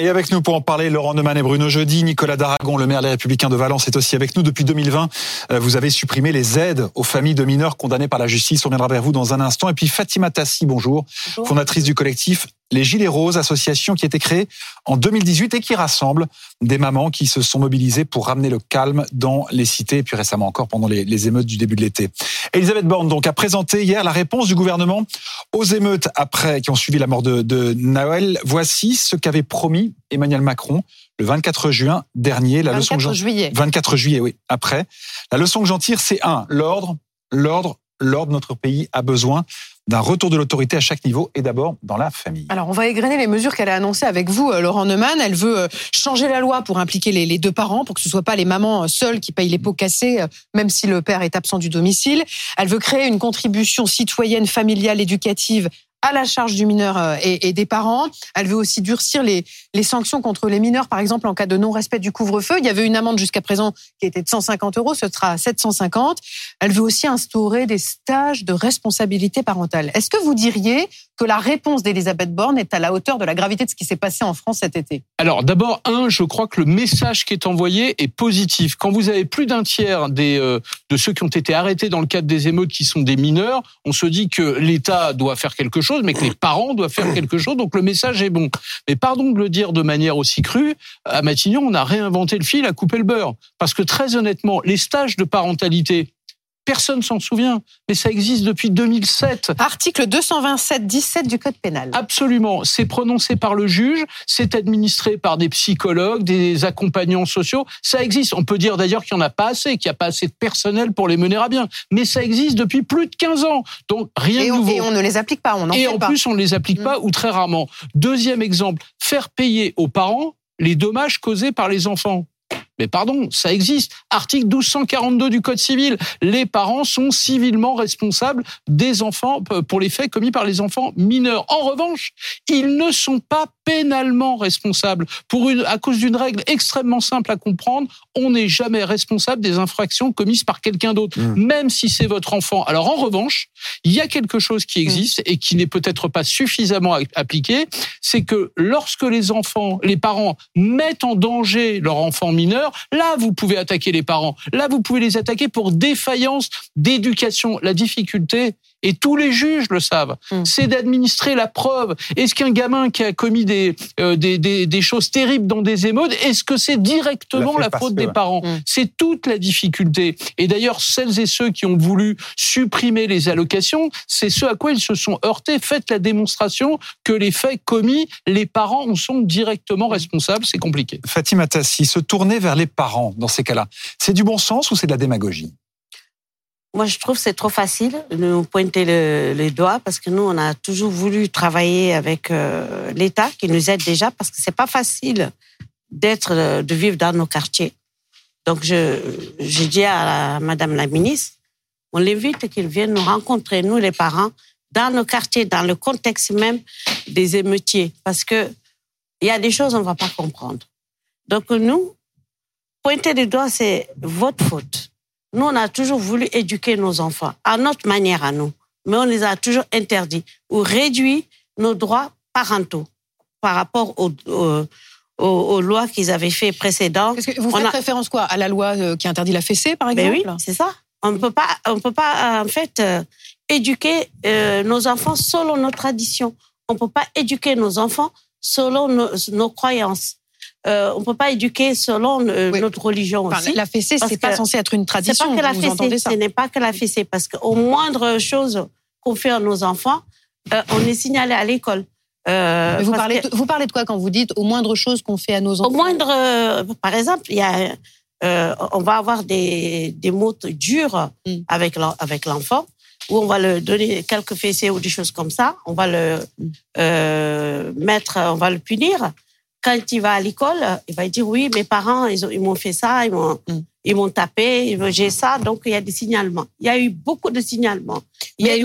Et avec nous pour en parler, Laurent Neumann et Bruno Jeudi, Nicolas Daragon, le maire des Républicains de Valence, est aussi avec nous. Depuis 2020, euh, vous avez supprimé les aides aux familles de mineurs condamnés par la justice. On reviendra vers vous dans un instant. Et puis Fatima Tassi, bonjour, bonjour. fondatrice du collectif les Gilets Roses, association qui a été créée en 2018 et qui rassemble des mamans qui se sont mobilisées pour ramener le calme dans les cités, et puis récemment encore pendant les, émeutes du début de l'été. Elisabeth Borne donc a présenté hier la réponse du gouvernement aux émeutes après qui ont suivi la mort de, de Noël. Voici ce qu'avait promis Emmanuel Macron le 24 juin dernier. La 24 leçon juillet. 24 juillet, oui. Après, la leçon que j'en tire, c'est un, l'ordre, l'ordre, l'ordre. Notre pays a besoin d'un retour de l'autorité à chaque niveau et d'abord dans la famille. Alors, on va égrener les mesures qu'elle a annoncées avec vous, euh, Laurent Neumann. Elle veut euh, changer la loi pour impliquer les, deux parents, pour que ce soit pas les mamans euh, seules qui payent les pots cassés, même si le père est absent du domicile. Elle veut créer une contribution citoyenne, familiale, éducative à la charge du mineur et, des parents. Elle veut aussi durcir les, les, sanctions contre les mineurs, par exemple en cas de non-respect du couvre-feu. Il y avait une amende jusqu'à présent qui était de 150 euros, ce sera 750. Elle veut aussi instaurer des stages de responsabilité parentale. Est-ce que vous diriez que la réponse d'Elisabeth Borne est à la hauteur de la gravité de ce qui s'est passé en France cet été? Alors d'abord, un, je crois que le message qui est envoyé est positif. Quand vous avez plus d'un tiers des, euh, de ceux qui ont été arrêtés dans le cadre des émeutes qui sont des mineurs, on se dit que l'État doit faire quelque chose, mais que les parents doivent faire quelque chose. Donc le message est bon. Mais pardon de le dire de manière aussi crue, à Matignon, on a réinventé le fil à couper le beurre. Parce que très honnêtement, les stages de parentalité, Personne s'en souvient, mais ça existe depuis 2007. Article 227-17 du Code pénal. Absolument. C'est prononcé par le juge, c'est administré par des psychologues, des accompagnants sociaux. Ça existe. On peut dire d'ailleurs qu'il n'y en a pas assez, qu'il n'y a pas assez de personnel pour les mener à bien. Mais ça existe depuis plus de 15 ans. Donc rien et de nouveau. Et on ne les applique pas. On en et en plus, on ne les applique pas mm. ou très rarement. Deuxième exemple, faire payer aux parents les dommages causés par les enfants. Mais pardon, ça existe. Article 1242 du Code civil. Les parents sont civilement responsables des enfants pour les faits commis par les enfants mineurs. En revanche, ils ne sont pas pénalement responsables pour une, à cause d'une règle extrêmement simple à comprendre. On n'est jamais responsable des infractions commises par quelqu'un d'autre, mmh. même si c'est votre enfant. Alors en revanche, il y a quelque chose qui existe et qui n'est peut-être pas suffisamment appliqué, c'est que lorsque les enfants, les parents mettent en danger leur enfant mineur, Là, vous pouvez attaquer les parents. Là, vous pouvez les attaquer pour défaillance d'éducation. La difficulté, et tous les juges le savent, mm. c'est d'administrer la preuve. Est-ce qu'un gamin qui a commis des, euh, des, des, choses terribles dans des émodes, est-ce que c'est directement la, faute des parents mm. C'est toute la difficulté. Et d'ailleurs, celles et ceux qui ont voulu supprimer les allocations, c'est ce à quoi ils se sont heurtés. Faites la démonstration que les faits commis, les parents en sont directement responsables. C'est compliqué. Fatima Tassi, se tourner vers les parents dans ces cas-là, c'est du bon sens ou c'est de la démagogie? Moi, je trouve que c'est trop facile de nous pointer le, les doigts parce que nous, on a toujours voulu travailler avec euh, l'État qui nous aide déjà parce que c'est pas facile d'être, euh, de vivre dans nos quartiers. Donc, je, je dis à la, Madame la ministre, on l'invite qu'il vienne nous rencontrer, nous les parents, dans nos quartiers, dans le contexte même des émeutiers, parce que il y a des choses on va pas comprendre. Donc nous, pointer les doigts, c'est votre faute. Nous, on a toujours voulu éduquer nos enfants à notre manière à nous, mais on les a toujours interdits ou réduit nos droits parentaux par rapport aux, aux, lois qu'ils avaient fait précédentes. vous faites référence quoi? À la loi euh, qui interdit la fessée, par ben exemple? Oui, c'est ça. On ne peut pas, on peut pas en fait euh, éduquer euh, nos enfants selon nos traditions. On ne peut pas éduquer nos enfants selon nos croyances euh, on peut pas éduquer selon euh, notre religion aussi. La fessée, c'est pas censé être une tradition. C'est pas que la fessée, ce n'est pas que la fessée, parce qu'au moindre chose qu'on fait à nos enfants, euh, on est signalé à l'école. Euh, vous parlez, vous parlez de quoi quand vous dites au moindre chose qu'on fait à nos enfants? Au moindre, euh, par exemple, il y a, euh, on va avoir des, des mots durs hmm. avec avec l'enfant où on va le donner quelques fessées ou des choses comme ça. On va le hmm. euh, mettre, on va le punir quand il va à l'école, il va dire oui, mes parents, ils, m'ont fait ça, ils m'ont, mm. ils m'ont tapé, j'ai ça, donc il y a des signalements. Il y a eu beaucoup de signalements. mais,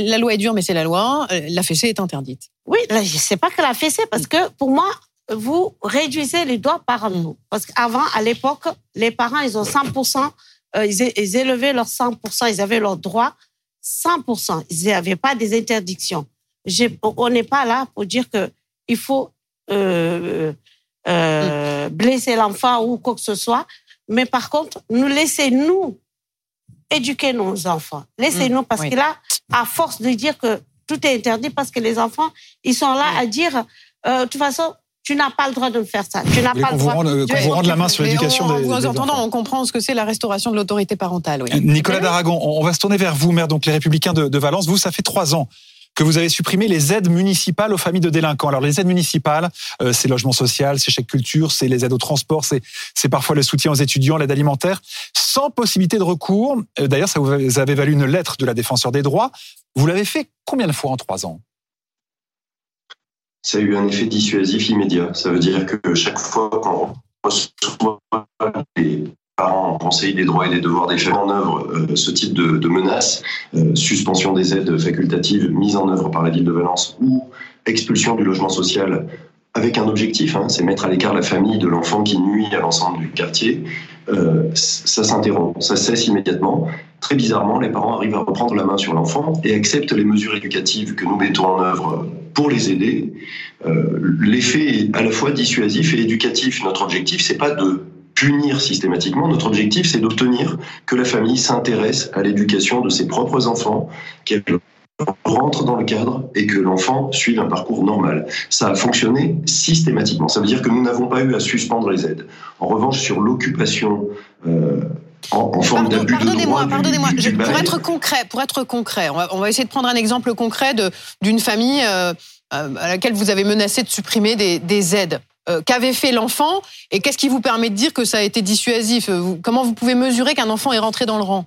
la, loi est dure, mais c'est la loi. Euh, la fessée est interdite. Oui, c'est pas que la fessée, parce que pour moi, vous réduisez les droits parentaux. Mm. Parce qu'avant, à l'époque, les parents, ils ont 100%, euh, ils, ils élevaient leurs 100%, ils avaient leurs droits 100%. Ils n'avaient pas des interdictions. On n'est pas là pour dire que il faut euh, euh, blesser l'enfant ou quoi que ce soit. Mais par contre, nous laissez nous éduquer nos enfants. Laissez-nous parce Oui. que là, à force de dire que tout est interdit parce que les enfants, ils sont là à dire, euh, de toute façon, tu n'as pas le droit de me faire ça. Tu n'as pas le droit. rende, euh, qu'on vous rende la main sur l'éducation des, En vous des entendant, enfants. on comprend ce que c'est la restauration de l'autorité parentale. Oui. Nicolas Daragon, on on va se tourner vers vous, maire, donc les Républicains de, de Valence. Vous, ça fait trois ans que vous avez supprimé les aides municipales aux familles de délinquants. Alors les aides municipales, euh, c'est logement social, c'est chèque culture, c'est les aides au transport, c'est c'est parfois le soutien aux étudiants, l'aide alimentaire, sans possibilité de recours. Euh, D'ailleurs, ça vous avez valu une lettre de la défenseur des droits. Vous l'avez fait combien de fois en trois ans? Ça a eu un effet dissuasif immédiat. Ça veut dire que chaque fois qu'on reçoit les parents en conseil des droits et des devoirs des en œuvre euh, ce type de, de menaces, euh, suspension des aides facultatives mises en œuvre par la ville de Valence ou expulsion du logement social avec un objectif, hein, c'est mettre à l'écart la famille de l'enfant qui nuit à l'ensemble du quartier, euh, ça s'interrompt, ça cesse immédiatement. Très bizarrement, les parents arrivent à reprendre la main sur l'enfant et acceptent les mesures éducatives que nous mettons en œuvre pour les aider. L'effet est à la fois dissuasif et éducatif. Notre objectif, c'est pas de punir systématiquement. Notre objectif, c'est d'obtenir que la famille s'intéresse à l'éducation de ses propres enfants, qu'elle rentre dans le cadre et que l'enfant suive un parcours normal. Ça a fonctionné systématiquement. Ça veut dire que nous n'avons pas eu à suspendre les aides. En revanche, sur l'occupation euh, en, en forme d'abus Pardonnez-moi, pardonnez-moi. Pour être concret, pour être concret, on va, on va essayer de prendre un exemple concret d'une famille euh, euh, à laquelle vous avez menacé de supprimer des, des aides. Euh, Qu'avait fait l'enfant et qu'est-ce qui vous permet de dire que ça a été dissuasif? Comment vous pouvez mesurer qu'un enfant est rentré dans le rang?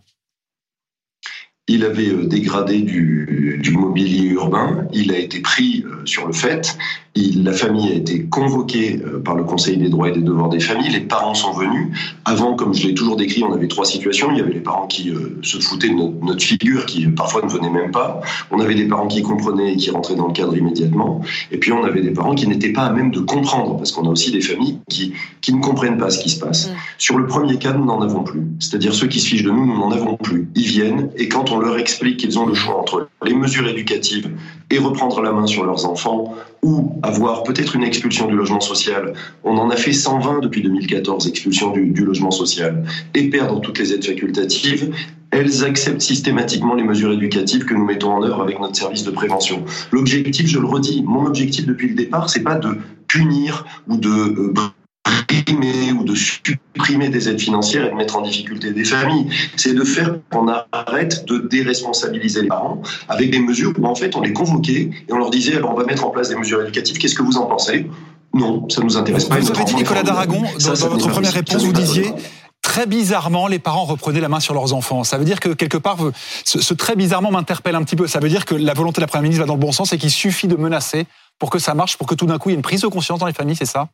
Il avait euh, dégradé du, du mobilier urbain, il a été pris euh, sur le fait, il, la famille a été convoquée euh, par le Conseil des droits et des devoirs des familles, les parents sont venus. Avant, comme je l'ai toujours décrit, on avait trois situations. Il y avait les parents qui se foutaient de notre, notre figure, qui parfois ne venaient même pas. On avait des parents qui comprenaient et qui rentraient dans le cadre immédiatement. Et puis on avait des parents qui n'étaient pas à même de comprendre, parce qu'on a aussi des familles qui, qui ne comprennent pas ce qui se passe. Mm. Sur le premier cas, nous n'en avons plus. C'est-à-dire ceux qui se fichent de nous, nous n'en avons plus. Ils viennent et quand on leur explique qu'ils ont le choix entre les mesures éducatives et reprendre la main sur leurs enfants ou avoir peut-être une expulsion du logement social, on en a fait 120 depuis 2014, expulsion du, du logement social, et perdre toutes les aides facultatives, elles acceptent systématiquement les mesures éducatives que nous mettons en œuvre avec notre service de prévention. L'objectif, je le redis, mon objectif depuis le départ, c'est pas de punir ou de ou de supprimer des aides financières et de mettre en difficulté des familles. C'est de faire qu'on arrête de déresponsabiliser les parents avec des mesures où en fait on les convoquait et on leur disait alors on va mettre en place des mesures éducatives, qu'est-ce que vous en pensez? Non, ça nous intéresse pas. Vous avez dit, Nicolas. Daragon, dans, ça dans votre première réponse, vous disiez très bizarrement, les parents reprenaient la main sur leurs enfants. Ça veut dire que quelque part, ce très bizarrement m'interpelle un petit peu. Ça veut dire que la volonté de la Première ministre va dans le bon sens et qu'il suffit de menacer pour que ça marche, pour que tout d'un coup il y ait une prise de conscience dans les familles, c'est ça?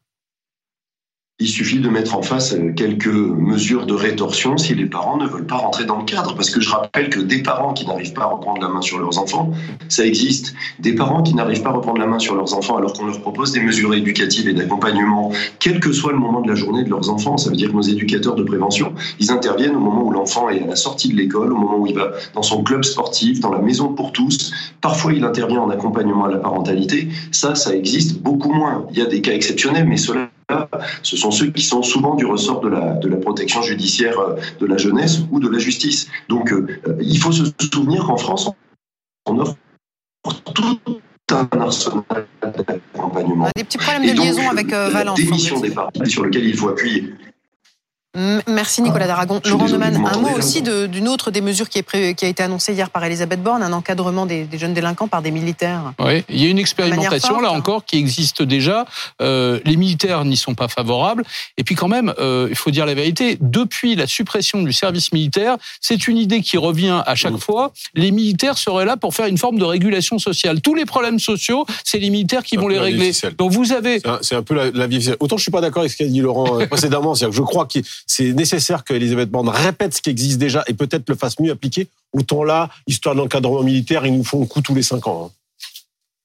Il suffit de mettre en face quelques mesures de rétorsion si les parents ne veulent pas rentrer dans le cadre. Parce que je rappelle que des parents qui n'arrivent pas à reprendre la main sur leurs enfants, ça existe. Des parents qui n'arrivent pas à reprendre la main sur leurs enfants alors qu'on leur propose des mesures éducatives et d'accompagnement, quel que soit le moment de la journée de leurs enfants. Ça veut dire que nos éducateurs de prévention, ils interviennent au moment où l'enfant est à la sortie de l'école, au moment où il va dans son club sportif, dans la maison pour tous. Parfois, il intervient en accompagnement à la parentalité. Ça, ça existe beaucoup moins. Il y a des cas exceptionnels, mais cela ce sont ceux qui sont souvent du ressort de la, de la protection judiciaire euh, de la jeunesse ou de la justice. Donc euh, euh, il faut se souvenir qu'en France, on offre tout un arsenal d'accompagnement. Des petits problèmes de donc, liaison avec Valence. démission semble-t-il. des parents sur lequel il faut appuyer. Merci Nicolas Daragon. Je suis Laurent Neumann, un mot aussi d'une autre des mesures qui, est pré- qui a été annoncée hier par Elisabeth Borne, un encadrement des, des jeunes délinquants par des militaires. Oui, il y a une expérimentation forte, là encore qui existe déjà. Euh, les militaires n'y sont pas favorables. Et puis quand même, euh, il faut dire la vérité. Depuis la suppression du service militaire, c'est une idée qui revient à chaque fois. Les militaires seraient là pour faire une forme de régulation sociale. Tous les problèmes sociaux, c'est les militaires qui vont les régler. Donc vous avez C'est un- C'est un peu la, la vie. Autant je suis pas d'accord avec ce qu'a dit Laurent euh, précédemment, c'est-à-dire que je crois que c'est nécessaire qu'Elisabeth Borne répète ce qui existe déjà et peut-être le fasse mieux appliquer. Autant là, histoire d'encadrement militaire, ils nous font le coup tous les cinq ans. hein.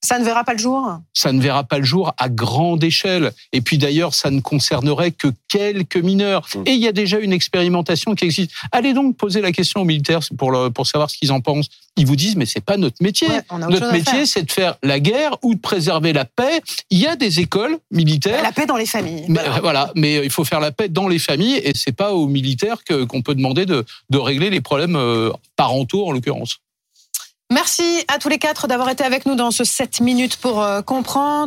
Ça ne verra pas le jour? Ça ne verra pas le jour à grande échelle. Et puis d'ailleurs, ça ne concernerait que quelques mineurs. Mmh. Et il y a déjà une expérimentation qui existe. Allez donc poser la question aux militaires pour, le- pour savoir ce qu'ils en pensent. Ils vous disent, mais c'est pas notre métier. Ouais, on a autre chose notre métier, c'est de faire la guerre ou de préserver la paix. Il y a des écoles militaires. La paix dans les familles. Mais, euh, voilà, mais il faut faire la paix dans les familles et c'est pas aux militaires qu'on peut demander de, de régler les problèmes euh, parentaux en l'occurrence. Merci à tous les quatre d'avoir été avec nous dans ce 7 minutes pour euh, comprendre.